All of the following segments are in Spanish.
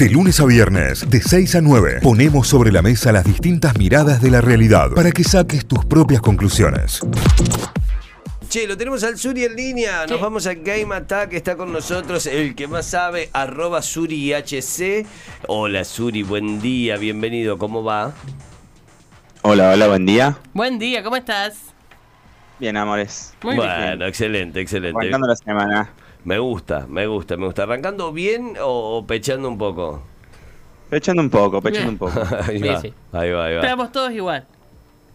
De lunes a viernes, de 6 a 9, ponemos sobre la mesa las distintas miradas de la realidad para que saques tus propias conclusiones. Che, lo tenemos al Suri en línea. Nos vamos a Game Attack. Está con nosotros el que más sabe, arroba SuriHC. Hola Suri, buen día, bienvenido. ¿Cómo va? Hola, hola, buen día. Buen día, ¿cómo estás? Bien, amores. Muy bueno, excelente, excelente. Arrancando la semana. Me gusta, me gusta, me gusta. ¿Arrancando bien o pechando un poco? Pechando un poco, pechando un poco. ahí, va, sí. ahí va, ahí va. Estamos todos igual.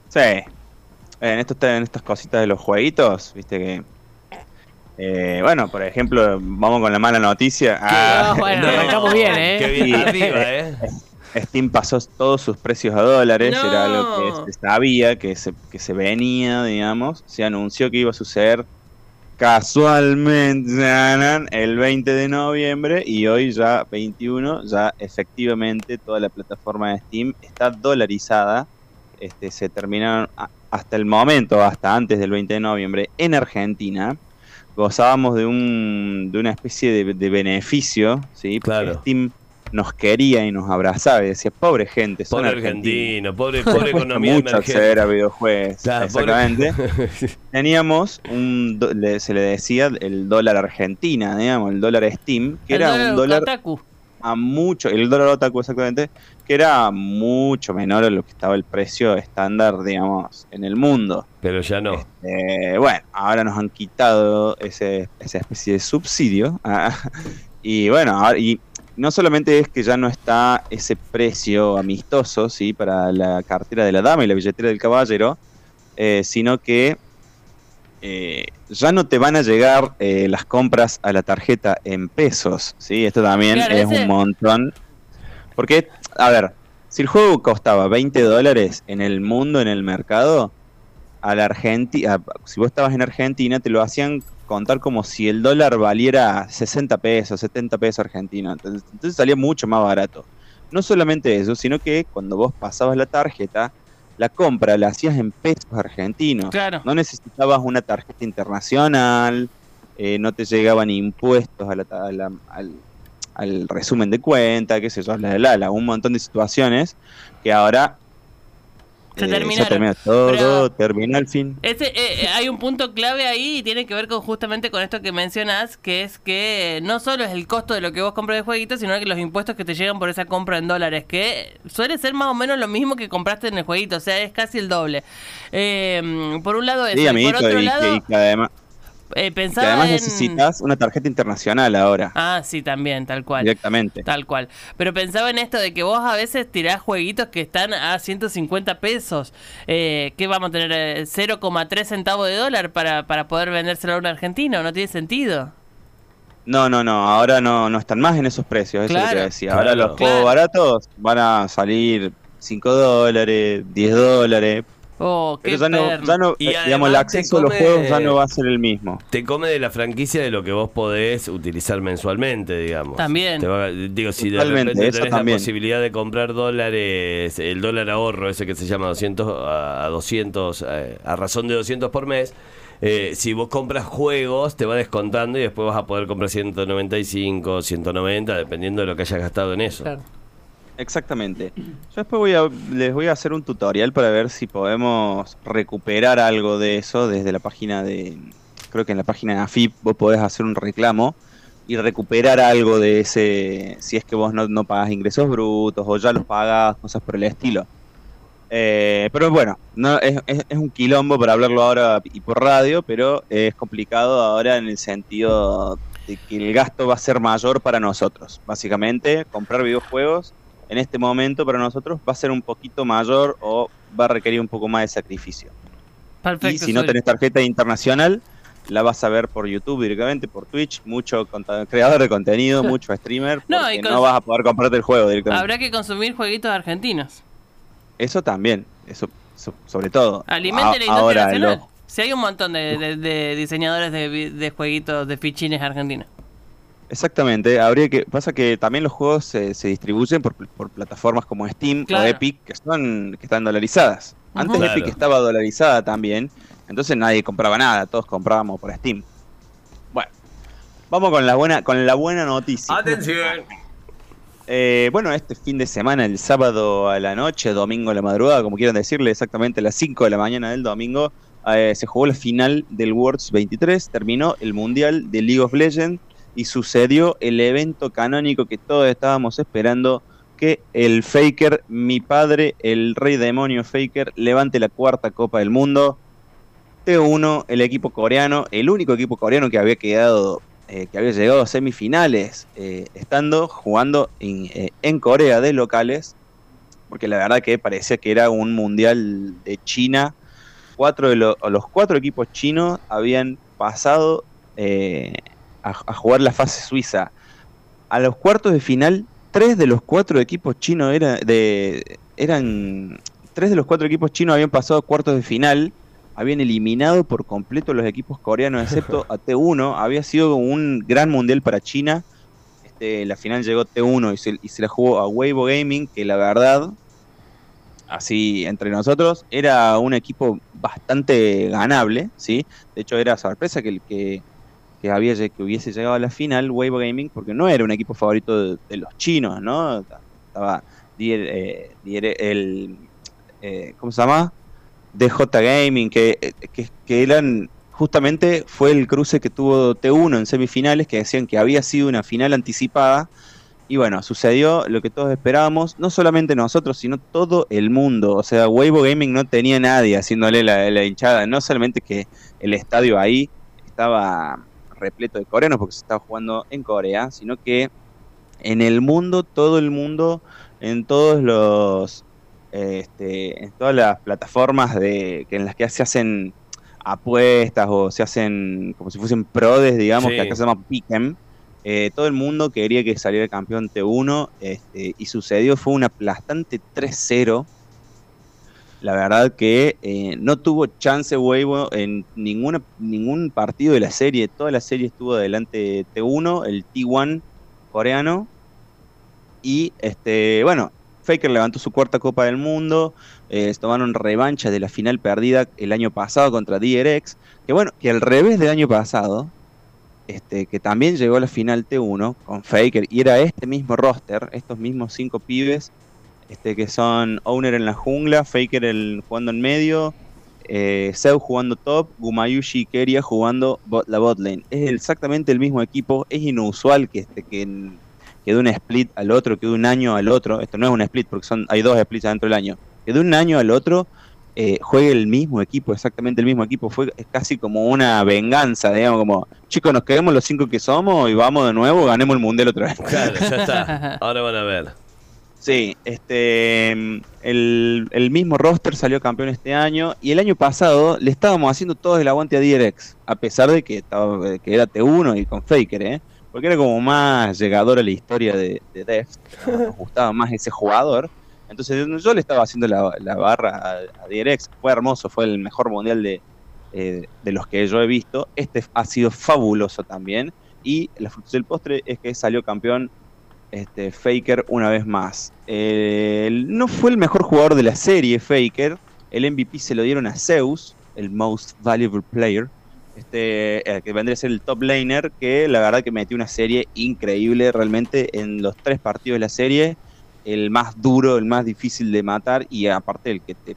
Sí. En, esto, en estas cositas de los jueguitos, viste que. eh, bueno, por ejemplo, vamos con la mala noticia. Ah, bueno, arrancamos bien, ¿eh? Qué bien arriba, ¿eh? Steam pasó todos sus precios a dólares, No. era algo que se sabía, que se, que se venía, digamos. Se anunció que iba a suceder casualmente nanan, el 20 de noviembre y hoy ya 21, ya efectivamente toda la plataforma de Steam está dolarizada. Este, se terminaron hasta el momento, hasta antes del 20 de noviembre, en Argentina. Gozábamos de, un, de una especie de, de beneficio, ¿sí? Porque Claro. Steam nos quería y nos abrazaba y decía, pobre gente, son Pobre argentino, pobre, pobre economía mucho acceder a videojuegos. Claro, pobre- Exactamente. Teníamos un, se le decía el dólar argentina, digamos, el dólar Steam, que El era un dólar Kotaku. a mucho, el dólar otaku exactamente, que era mucho menor a lo que estaba el precio estándar, digamos, en el mundo. Pero ya no. Eh, bueno, ahora nos han quitado ese, esa especie de subsidio. ah, y bueno, ahora- y no solamente es que ya no está ese precio amistoso, ¿sí? Para la cartera de la dama y la billetera del caballero, eh, sino que eh, ya no te van a llegar eh, las compras a la tarjeta en pesos, ¿sí? Esto también Claro, es ese- un montón. Porque, a ver, si el juego costaba 20 dólares en el mundo, en el mercado, a la Argentina, si vos estabas en Argentina, te lo hacían contar como si el dólar valiera 60 pesos, 70 pesos argentinos. Entonces, entonces salía mucho más barato. No solamente eso, sino que cuando vos pasabas la tarjeta, la compra la hacías en pesos argentinos. Claro. No necesitabas una tarjeta internacional, eh, no te llegaban impuestos a la ta- a la- al, al resumen de cuenta, qué sé yo, la, la, la, un montón de situaciones que ahora Se eh, terminaron. termina todo, Pero- terminó al fin. Ese, eh, eh, hay un punto clave ahí y tiene que ver con justamente con esto que mencionas, que es que no solo es el costo de lo que vos compras de jueguito, sino que los impuestos que te llegan por esa compra en dólares, que suele ser más o menos lo mismo que compraste en el jueguito, o sea, es casi el doble. Eh, por un lado eso, Sí, y amiguito, por otro y, lado, y que además, eh, que pensaba además en... necesitas una tarjeta internacional ahora, Ah, sí, también, tal cual. directamente. Tal cual. Pero pensaba en esto de que vos a veces tirás jueguitos que están a 150 pesos. Eh, ¿Qué vamos a tener? Eh, 0,3 centavos de dólar para, para poder vendérselo a un argentino. No tiene sentido. No, no, no, ahora no, no están más en esos precios, eso Claro, que decía. Ahora claro. los juegos Claro. baratos van a salir 5 dólares, 10 dólares, Oh, qué pero ya no, ya no Y eh, digamos, el acceso a los juegos ya no va a ser el mismo. Te come de la franquicia de lo que vos podés utilizar mensualmente, digamos. También. Te va- digo, si de repente tenés también. la posibilidad de comprar dólares, el dólar ahorro, ese que se llama 200 a a 200, eh, a razón de 200 por mes, eh, si vos compras juegos, te va descontando y después vas a poder comprar 195, 190, dependiendo de lo que hayas gastado en eso. Claro. Exactamente. Yo después voy a, les voy a hacer un tutorial para ver si podemos recuperar algo de eso desde la página de, creo que en la página de AFIP vos podés hacer un reclamo y recuperar algo de ese, si es que vos no, no pagas ingresos brutos o ya los pagas, cosas por el estilo. Eh, pero bueno, no, es, es- es un quilombo para hablarlo ahora y por radio, pero es complicado ahora en el sentido de que el gasto va a ser mayor para nosotros. Básicamente, comprar videojuegos en este momento para nosotros va a ser un poquito mayor o va a requerir un poco más de sacrificio. Perfecto. y si no tenés tarjeta internacional, la vas a ver por YouTube directamente, por Twitch, mucho creador de contenido, mucho streamer, No, porque vas a poder comprarte el juego directamente. Habrá que consumir jueguitos argentinos. Eso también, eso so- sobre todo. Alimente A- la industria nacional. lo- Si hay un montón de, de- de diseñadores de, de jueguitos de fichines argentinos. Exactamente, habría que pasa que también los juegos se, se distribuyen por, por plataformas como Steam Claro. o Epic que son que están dolarizadas. Antes. Epic estaba dolarizada también, entonces nadie compraba nada, todos comprábamos por Steam. Bueno, vamos con la buena con la buena noticia. Atención. eh, bueno, este fin de semana, el sábado a la noche, domingo a la madrugada, como quieran decirle, exactamente a las 5 de la mañana del domingo, eh, se jugó la final del Worlds 23, terminó el Mundial de League of Legends y sucedió el evento canónico que todos estábamos esperando, que el Faker, mi padre, el rey demonio Faker, levante la cuarta Copa del Mundo. T1, el equipo coreano, el único equipo coreano que había quedado, eh, que había llegado a semifinales, eh, estando jugando en, eh, en Corea de locales, porque la verdad que parecía que era un mundial de China. Cuatro de lo- los cuatro equipos chinos habían pasado a, a jugar la fase suiza. A los cuartos de final, tres de los cuatro equipos chinos era de, eran. Tres de los cuatro equipos chinos habían pasado a cuartos de final. Habían eliminado por completo los equipos coreanos, excepto a T1. Había sido un gran mundial para China. Este, la final llegó T1 y se, y se la jugó a Weibo Gaming, que la verdad, así entre nosotros, era un equipo bastante ganable, ¿sí? De hecho, era sorpresa que el que, que había que hubiese llegado a la final Weibo Gaming, porque no era un equipo favorito de, los chinos, ¿no? Estaba eh, el eh, ¿cómo se llama? DJ Gaming, que, que, que eran justamente fue el cruce que tuvo T1 en semifinales, que decían que había sido una final anticipada. Y bueno, sucedió lo que todos esperábamos, no solamente nosotros, sino todo el mundo. O sea, Weibo Gaming no tenía nadie haciéndole la hinchada. No solamente que el estadio ahí estaba repleto de coreanos porque se estaba jugando en Corea, sino que en el mundo, todo el mundo, en todos los, este, en todas las plataformas de, que en las que se hacen apuestas o se hacen como si fuesen prodes, digamos, Sí. que acá se llama Pick'em, eh, todo el mundo quería que saliera campeón T1 este, y sucedió, fue un aplastante 3-0. La verdad que eh, no tuvo chance Weibo en ninguna, ningún partido de la serie. Toda la serie estuvo adelante T1, el T1 coreano. Y este, bueno, Faker levantó su cuarta Copa del Mundo. eh, tomaron revancha de la final perdida el año pasado contra DRX. Que bueno, que al revés del año pasado, este, que también llegó a la final T1 con Faker. Y era este mismo roster, estos mismos cinco pibes. Este, que son Owner en la jungla, Faker el, jugando en medio, eh, Seu jugando top, Gumayushi y Keria jugando bot- la bot lane. Es exactamente el mismo equipo, es inusual que, este, que, que de un split al otro, que de un año al otro, esto no es un split porque son, hay dos splits adentro del año, que de un año al otro eh, juegue el mismo equipo, exactamente el mismo equipo, fue es casi como una venganza, digamos, como chicos nos quedemos los cinco que somos y vamos de nuevo, ganemos el mundial otra vez. Claro, ya está. Ahora van a ver. Sí, este, el, el mismo roster salió campeón este año y el año pasado le estábamos haciendo todo el aguante a DRX, a pesar de que, estaba, que era T1 y con Faker, ¿eh? porque era como más llegador a la historia de, de Deft, nos gustaba más ese jugador. Entonces yo le estaba haciendo la, la barra a, a DRX, fue hermoso, fue el mejor mundial de, eh, de los que yo he visto. Este ha sido fabuloso también y la fruta del postre es que salió campeón este, Faker una vez más. No fue el mejor jugador de la serie, Faker. El MVP se lo dieron a Zeus, el Most Valuable Player. Este, eh, que vendría a ser el top laner, que la verdad que metió una serie increíble realmente en los tres partidos de la serie. El más duro, el más difícil de matar y aparte el que te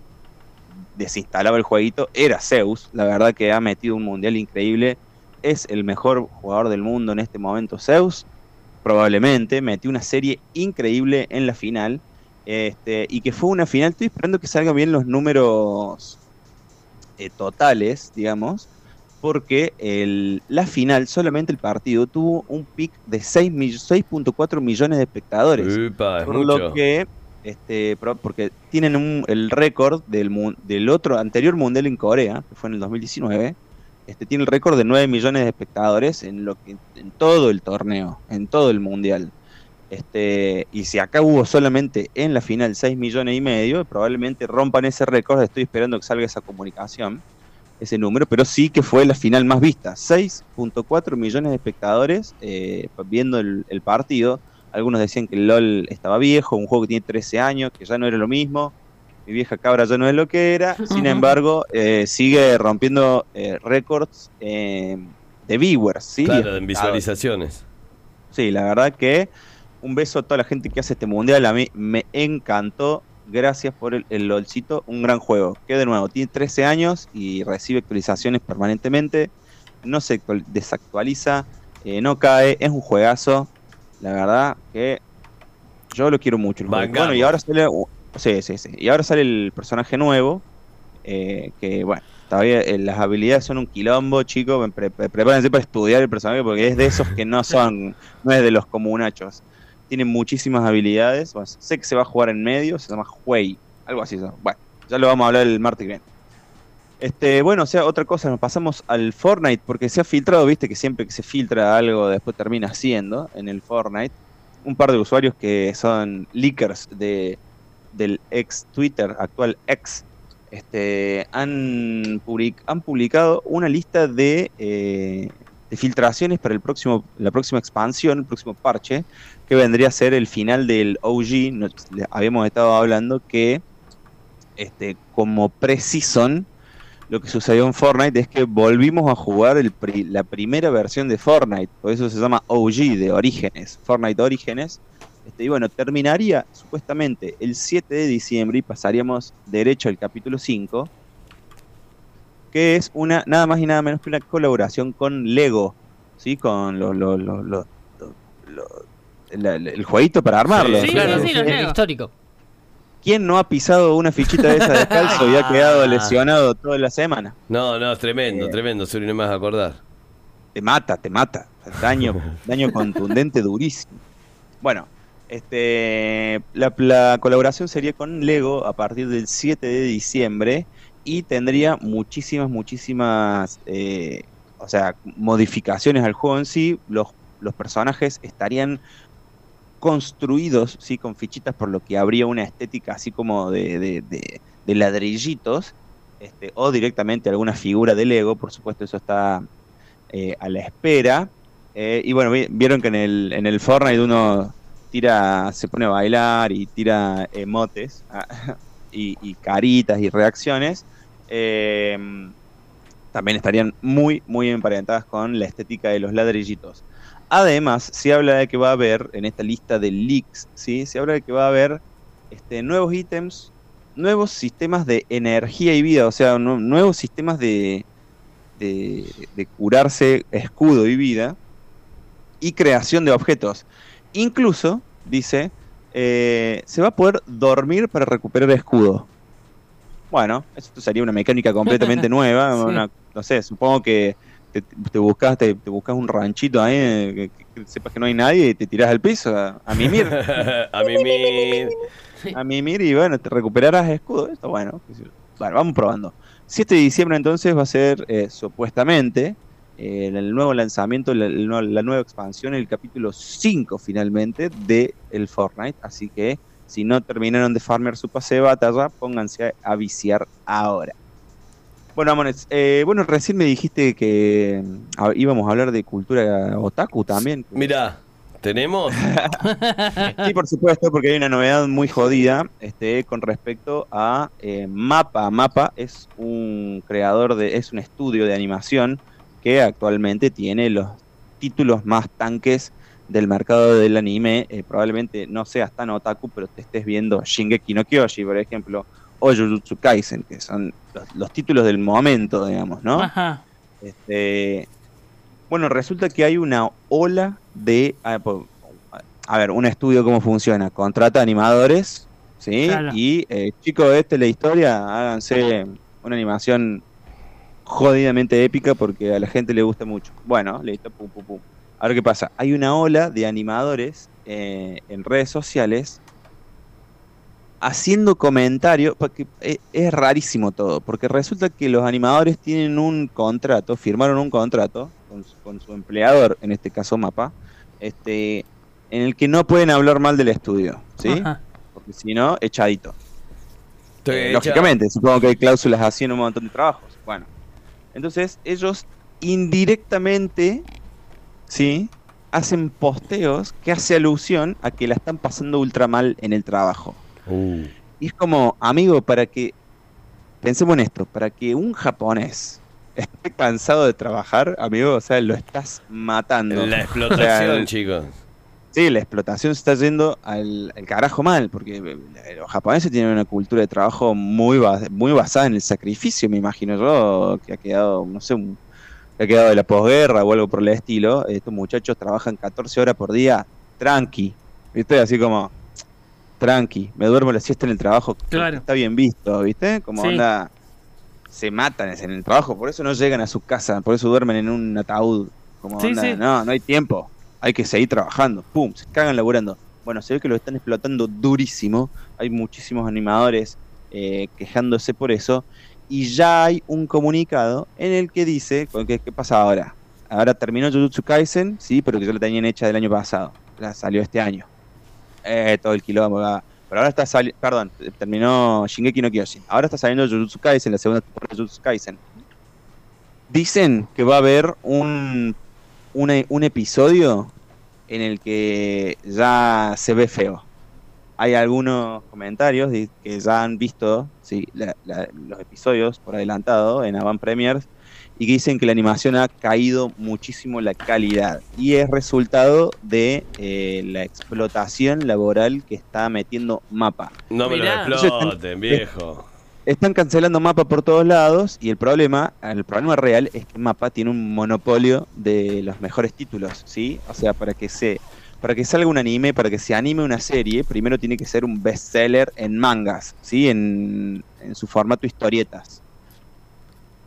desinstalaba el jueguito era Zeus. La verdad que ha metido un mundial increíble. Es el mejor jugador del mundo en este momento, Zeus probablemente, metió una serie increíble en la final. Este, y que fue una final, estoy esperando que salgan bien los números eh, totales, digamos, porque el, la final, solamente el partido, tuvo un pic de 6 mill- 6.4 millones de espectadores. Upa, es por mucho. lo que, este, porque tienen un- el récord del, del otro anterior mundial en Corea, que fue en el 2019, este, tiene el récord de 9 millones de espectadores en, lo que, en todo el torneo, en todo el mundial. Este, y si acá hubo solamente en la final 6 millones y medio, probablemente rompan ese récord. Estoy esperando que salga esa comunicación, ese número, pero sí que fue la final más vista. 6.4 millones de espectadores eh, viendo el, el partido. Algunos decían que el LOL estaba viejo, un juego que tiene 13 años, que ya no era lo mismo. Mi vieja cabra ya no es lo que era. Sin embargo, eh, sigue rompiendo eh, récords eh, de viewers. ¿sí? Claro, visualizaciones. Sí, la verdad que un beso a toda la gente que hace este mundial. A mí me encantó. Gracias por el, el LOLcito. Un gran juego. Que de nuevo, tiene 13 años y recibe actualizaciones permanentemente. No se actual- desactualiza. eh, no cae. Es un juegazo. La verdad que yo lo quiero mucho. el juego. Bancamos. Bueno, y ahora sale. Sí, sí, sí. Y ahora sale el personaje nuevo. eh, que bueno, todavía eh, las habilidades son un quilombo, chicos. Pre- pre- prepárense para estudiar el personaje porque es de esos que no son, no es de los comunachos. Tiene muchísimas habilidades. Bueno, sé que se va a jugar en medio, se llama Huey, algo así. ¿no? Bueno, ya lo vamos a hablar el martes que viene. Este, bueno, o sea, otra cosa, nos pasamos al Fortnite, porque se ha filtrado, viste que siempre que se filtra algo después termina siendo en el Fortnite. Un par de usuarios que son leakers de, del ex Twitter, actual ex, este, han, public- han publicado una lista de, eh, de filtraciones para el próximo, la próxima expansión, el próximo parche, que vendría a ser el final del OG. Habíamos estado hablando que este, como pre-season, lo que sucedió en Fortnite es que volvimos a jugar el la primera versión de Fortnite, por eso se llama OG, de Orígenes, Fortnite Orígenes. Este, y bueno, terminaría supuestamente el 7 de diciembre y pasaríamos derecho al capítulo 5, que es una nada más y nada menos que una colaboración con Lego, ¿sí? Con los los- la- la- el jueguito para armarlo. Sí, claro, sí, sí, los el Lego. histórico. ¿Quién no ha pisado una fichita de esa descalzo y ha quedado lesionado toda la semana? No, no, es tremendo, Eh. tremendo, Suri, no me vas a acordar. te mata, te mata. Daño, daño contundente durísimo. Bueno, este, la, la colaboración sería con Lego a partir del 7 de diciembre y tendría muchísimas, muchísimas, eh, o sea, modificaciones al juego en sí. Los, los personajes estarían construidos, sí, con fichitas, por lo que habría una estética así como de, de- ladrillitos, este, o directamente alguna figura de Lego, por supuesto eso está eh, a la espera. Eh, y bueno, vi- vieron que en el, en el Fortnite uno tira, se pone a bailar y tira emotes ah, y, caritas y reacciones. Eh, también estarían muy, muy emparentadas con la estética de los ladrillitos. Además, se habla de que va a haber, en esta lista de leaks, ¿sí? se habla de que va a haber este, nuevos ítems, nuevos sistemas de energía y vida, o sea, nu- nuevos sistemas de, de curarse escudo y vida y creación de objetos. Incluso, dice, eh, se va a poder dormir para recuperar escudo. Bueno, esto sería una mecánica completamente nueva. Sí. una- no sé, supongo que te, te buscas te, te buscas un ranchito ahí, que, que sepas que no hay nadie y te tirás al piso a, a mimir. a mí me... a mimir y bueno, te recuperarás escudo. Esto bueno. Bueno, vamos probando. 7 de diciembre entonces va a ser eh, supuestamente eh, el nuevo lanzamiento, la, nueva expansión, el capítulo 5 finalmente de el Fortnite. Así que si no terminaron de farmear su pase de batalla, pónganse a, a viciar ahora. Bueno, Amones, eh, bueno, recién me dijiste que mm, a- íbamos a hablar de cultura otaku también. Mirá, tenemos... Sí, por supuesto, porque hay una novedad muy jodida este, con respecto a eh, Mapa. Mapa es un creador de, es un estudio de animación que actualmente tiene los títulos más tanques del mercado del anime. Eh, probablemente no seas tan otaku, pero te estés viendo Shingeki no Kyoshi, por ejemplo, o Jujutsu Kaisen, que son los, los títulos del momento, digamos, ¿no? Ajá. Este, bueno, resulta que hay una ola de... A, po- a ver, un estudio cómo funciona. Contrata animadores, ¿sí? Claro. Y, eh, chicos, esta es la historia, háganse una animación jodidamente épica porque a la gente le gusta mucho. Bueno, listo, pum, pum, pum. Ahora, ¿qué pasa? Hay una ola de animadores eh, en redes sociales haciendo comentarios, porque es, es rarísimo todo, porque resulta que los animadores tienen un contrato, firmaron un contrato con su, con su empleador, en este caso Mapa, este, en el que no pueden hablar mal del estudio, ¿sí? Ajá. Porque si no, echadito. Eh, lógicamente, supongo que hay cláusulas así en un montón de trabajos. Bueno, entonces ellos indirectamente, ¿sí? Hacen posteos que hace alusión a que la están pasando ultra mal en el trabajo. Uh, Y es como, amigo, para que, pensemos en esto, para que un japonés esté cansado de trabajar, amigo, o sea, lo estás matando. la explotación, O sea, chicos. Sí, la explotación se está yendo al, al carajo mal, porque eh, los japoneses tienen una cultura de trabajo muy, ba- muy basada en el sacrificio, me imagino yo, que ha quedado, no sé, un- que ha quedado de la posguerra o algo por el estilo. Estos muchachos trabajan 14 horas por día, tranqui, ¿viste? Así como, tranqui, me duermo la siesta en el trabajo, Claro. está bien visto, ¿viste? Como Sí. onda, se matan en el trabajo, por eso no llegan a su casa, por eso duermen en un ataúd. Como Sí, onda, sí. no, no hay tiempo, hay que seguir trabajando, pum, se cagan laburando. Bueno, se ve que lo están explotando durísimo, hay muchísimos animadores eh, quejándose por eso, y ya hay un comunicado en el que dice, ¿qué, qué pasa ahora? Ahora terminó Jujutsu Kaisen, sí, pero que ya la tenían hecha del año pasado, la salió este año. Eh, todo el quilombo, va. pero ahora está saliendo, perdón, terminó Shingeki no Kyojin, ahora está saliendo Jujutsu Kaisen, la segunda temporada de Jujutsu Kaisen. Dicen que va a haber un, un, un episodio en el que ya se ve feo. Hay algunos comentarios que ya han visto sí, la- la- los episodios por adelantado en Avant Premiers y que dicen que la animación ha caído muchísimo la calidad y es resultado de eh, la explotación laboral que está metiendo Mapa. No me Mirá. lo exploten, viejo. Están cancelando Mapa por todos lados y el problema, el problema real es que Mapa tiene un monopolio de los mejores títulos, ¿sí? O sea, para que se para que salga un anime, para que se anime una serie, primero tiene que ser un bestseller en mangas, ¿sí? En, en su formato historietas.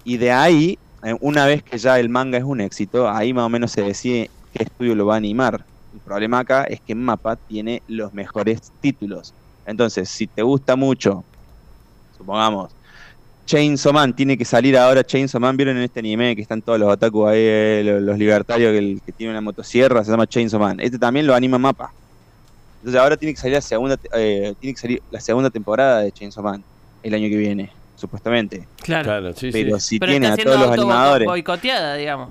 Y de ahí, eh, una vez que ya el manga es un éxito, ahí más o menos se decide qué estudio lo va a animar. El problema acá es que Mapa tiene los mejores títulos. Entonces, si te gusta mucho, supongamos, Chainsaw Man tiene que salir ahora. Chainsaw Man, ¿vieron en este anime que están todos los otaku ahí, eh, los, los libertarios que, el- que tiene una motosierra? Se llama Chainsaw Man. Este también lo anima Mapa. Entonces ahora tiene que salir la segunda, eh, tiene que salir la segunda temporada de Chainsaw Man el año que viene, supuestamente. Claro. Claro, sí, Pero sí. si Pero tiene está a todos los animadores. boicoteada, digamos.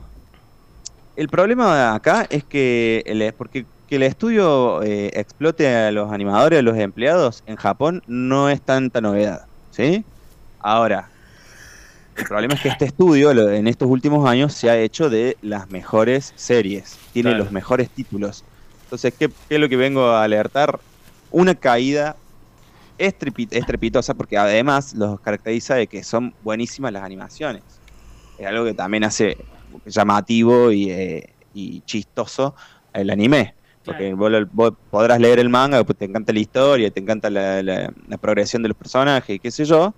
El problema acá es que el, porque que el estudio eh, explote a los animadores, a los empleados en Japón no es tanta novedad, ¿sí? Ahora, el problema es que este estudio lo- en estos últimos años se ha hecho de las mejores series, tiene Claro. los mejores títulos. Entonces, ¿qué, qué es lo que vengo a alertar? Una caída estrepi- estrepitosa porque además los caracteriza de que son buenísimas las animaciones. Es algo que también hace llamativo y, eh, y chistoso el anime. Porque vos, lo- vos podrás leer el manga, pues te encanta la historia, te encanta la, la- la progresión de los personajes y qué sé yo.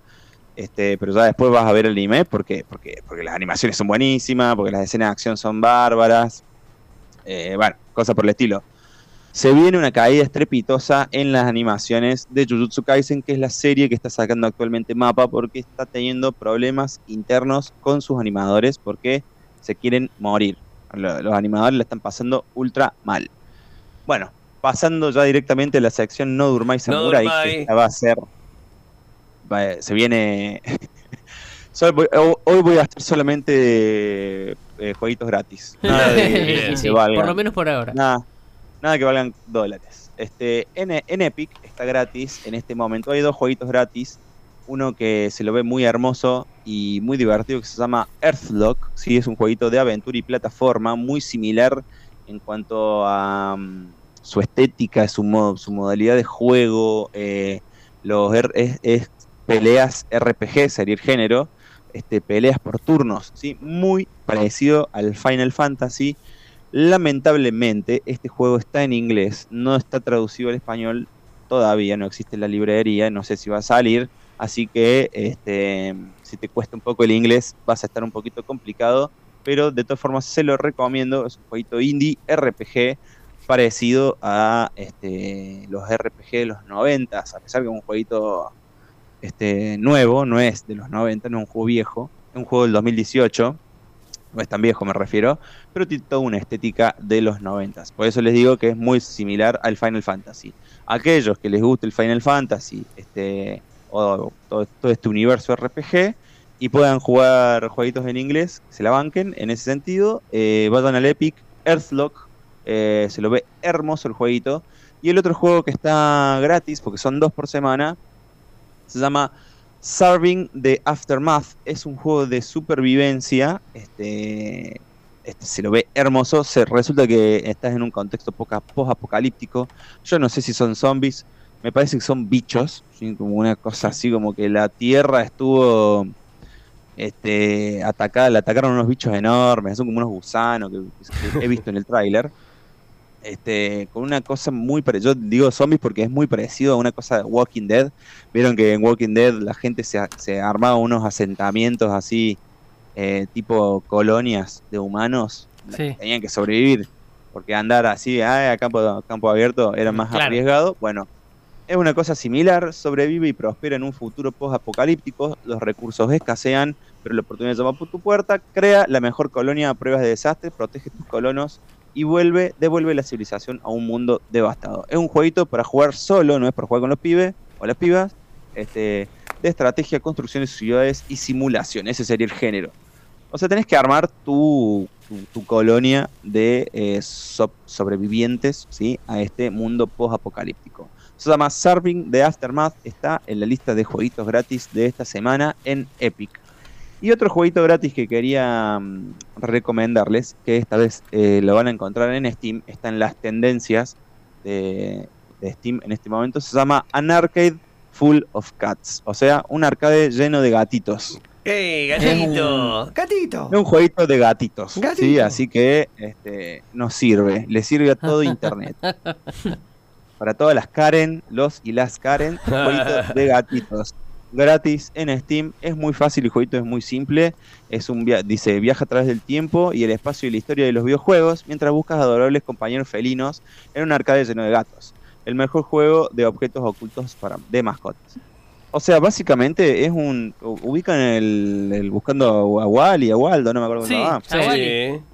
Este, pero ya después vas a ver el anime porque, porque, porque las animaciones son buenísimas, porque las escenas de acción son bárbaras. Eh, bueno, cosas por el estilo. Se viene una caída estrepitosa en las animaciones de Jujutsu Kaisen, que es la serie que está sacando actualmente Mapa, porque está teniendo problemas internos con sus animadores, porque se quieren morir. Lo- Los animadores la están pasando ultra mal. Bueno, pasando ya directamente a la sección No Durmai No Samurai, Durmai. que esta va a ser. va- se viene. Hoy- voy a hacer solamente eh, jueguitos gratis. Nada de Bien. que Sí, sí, valgan. por lo menos por ahora. Nada, nada que valgan dólares. Este, en, en Epic está gratis en este momento. Hay dos jueguitos gratis. Uno que se lo ve muy hermoso y muy divertido que se llama Earthlock. Sí, es un jueguito de aventura y plataforma muy similar en cuanto a mm, su estética, su, su modalidad de juego. eh, los es peleas RPG, sería el género. Este, peleas por turnos, ¿sí? muy parecido al Final Fantasy. Lamentablemente, este juego está en inglés, no está traducido al español todavía, no existe en la librería, no sé si va a salir, así que este, si te cuesta un poco el inglés vas a estar un poquito complicado, pero de todas formas se lo recomiendo, es un jueguito indie RPG parecido a este, los RPG de los 90, a pesar que es un jueguito este, nuevo, no es de los 90, no es un juego viejo, es un juego del 2018, no es tan viejo me refiero, pero tiene toda una estética de los 90. Por eso les digo que es muy similar al Final Fantasy. Aquellos que les guste el Final Fantasy, este, o todo, todo este universo RPG, y puedan jugar jueguitos en inglés, se la banquen en ese sentido, eh, vayan al Epic, Earthlock, eh, se lo ve hermoso el jueguito. Y el otro juego que está gratis, porque son dos por semana, se llama Serving the Aftermath. Es un juego de supervivencia este, este, se lo ve hermoso. Se, resulta que estás en un contexto post-apocalíptico. Yo no sé si son zombies, me parece que son bichos, como una cosa así como que la tierra estuvo este, atacada, le atacaron unos bichos enormes, son como unos gusanos que, he visto en el tráiler. Este, con una cosa muy parecida, yo digo zombies porque es muy parecido a una cosa de Walking Dead. Vieron que en Walking Dead la gente se, se armaba unos asentamientos así, eh, tipo colonias de humanos, tenían que sobrevivir, porque andar así ah, a campo, campo abierto era más arriesgado. Bueno, es una cosa similar, sobrevive y prospera en un futuro post-apocalíptico, los recursos escasean, pero la oportunidad llama por tu puerta, crea la mejor colonia a pruebas de desastre, protege tus colonos y vuelve, devuelve la civilización a un mundo devastado. Es un jueguito para jugar solo, no es para jugar con los pibes o las pibas, este, de estrategia, construcciones, ciudades y simulación, ese sería el género. O sea, tenés que armar tu, colonia de eh, sobrevivientes a este mundo post-apocalíptico. Se llama Serving the Aftermath. Está en la lista de jueguitos gratis de esta semana en Epic. Y otro jueguito gratis que quería mm, recomendarles, que esta vez eh, lo van a encontrar en Steam, está en las tendencias de, Steam en este momento, se llama An Arcade Full of Cats. O sea, un arcade lleno de gatitos. ¡Ey, gatito! ¡Gatito! Es un jueguito de gatitos. ¿sí? Así que este, nos sirve, le sirve a todo Internet. Para todas las Karen, los y las Karen, jueguito de gatitos. Gratis en Steam, es muy fácil, el jueguito es muy simple. Es un dice viaja a través del tiempo y el espacio y la historia de los videojuegos mientras buscas adorables compañeros felinos en un arcade lleno de gatos. El mejor juego de objetos ocultos para, de mascotas. O sea, básicamente es un. Ubican el, buscando a Wally, a Waldo, no me acuerdo cómo se llama. Sí.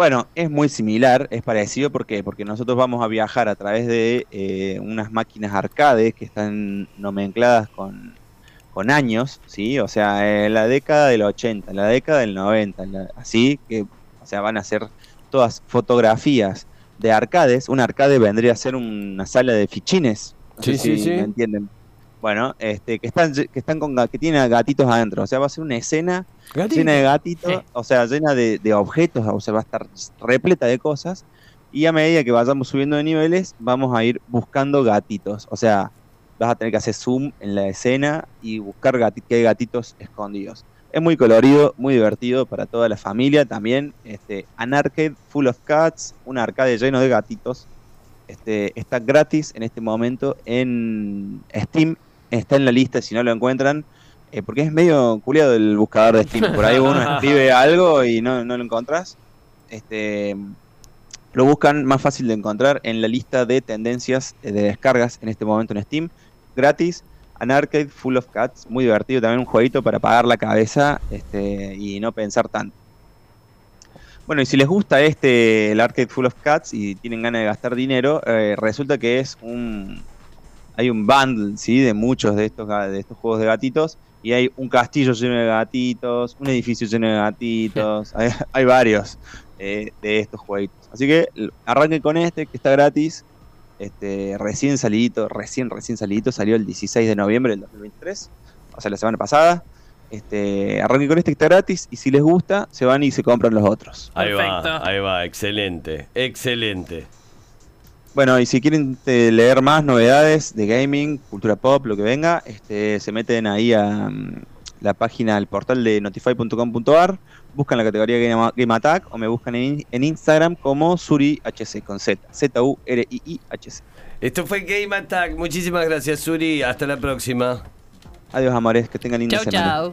Bueno, es muy similar, es parecido porque porque nosotros vamos a viajar a través de eh, unas máquinas arcade que están nomencladas con, con años, ¿sí? O sea, en la década del 80, en la década del 90, así que, o sea, van a ser todas fotografías de arcades. Un arcade vendría a ser una sala de fichines. sí, sí, sí. ¿Me entienden? Bueno, este, que están, que están con que tienen gatitos adentro. O sea, va a ser una escena llena de gatitos, o sea, llena de, objetos, o sea, va a estar repleta de cosas. Y a medida que vayamos subiendo de niveles, vamos a ir buscando gatitos. O sea, vas a tener que hacer zoom en la escena y buscar que hay gatitos escondidos. Es muy colorido, muy divertido para toda la familia. También, este, An Arcade Full of Cats, un arcade lleno de gatitos. Este, está gratis en este momento en Steam está en la lista si no lo encuentran, eh, porque es medio culiado el buscador de Steam. Por ahí uno escribe algo y no, lo encontrás. Este, lo buscan más fácil de encontrar en la lista de tendencias de descargas en este momento en Steam. Gratis, An Arcade Full of Cats, muy divertido, también un jueguito para apagar la cabeza este, y no pensar tanto. Bueno, y si les gusta este, el Arcade Full of Cats y tienen ganas de gastar dinero, eh, resulta que es un, hay un bundle, ¿sí? De muchos de estos, de estos juegos de gatitos. Y hay un castillo lleno de gatitos, un edificio lleno de gatitos. hay, varios eh, de estos jueguitos. Así que arranquen con este, que está gratis. Este, recién salidito, recién, recién salidito. Salió el 16 de noviembre del 2023. O sea, la semana pasada. Este, arranquen con este que está gratis y si les gusta, se van y se compran los otros. Ahí va, ahí va, excelente, excelente. Bueno, y si quieren eh, leer más novedades de gaming, cultura pop, lo que venga, este, se meten ahí a mm, la página, al portal de notify.com.ar, buscan la categoría Game, Attack o me buscan en, Instagram como SuriHC con Z, Z-U-R-I-I-H-C. Esto fue Game Attack, muchísimas gracias Suri, hasta la próxima. Adiós amores, que tengan linda chau, Chau.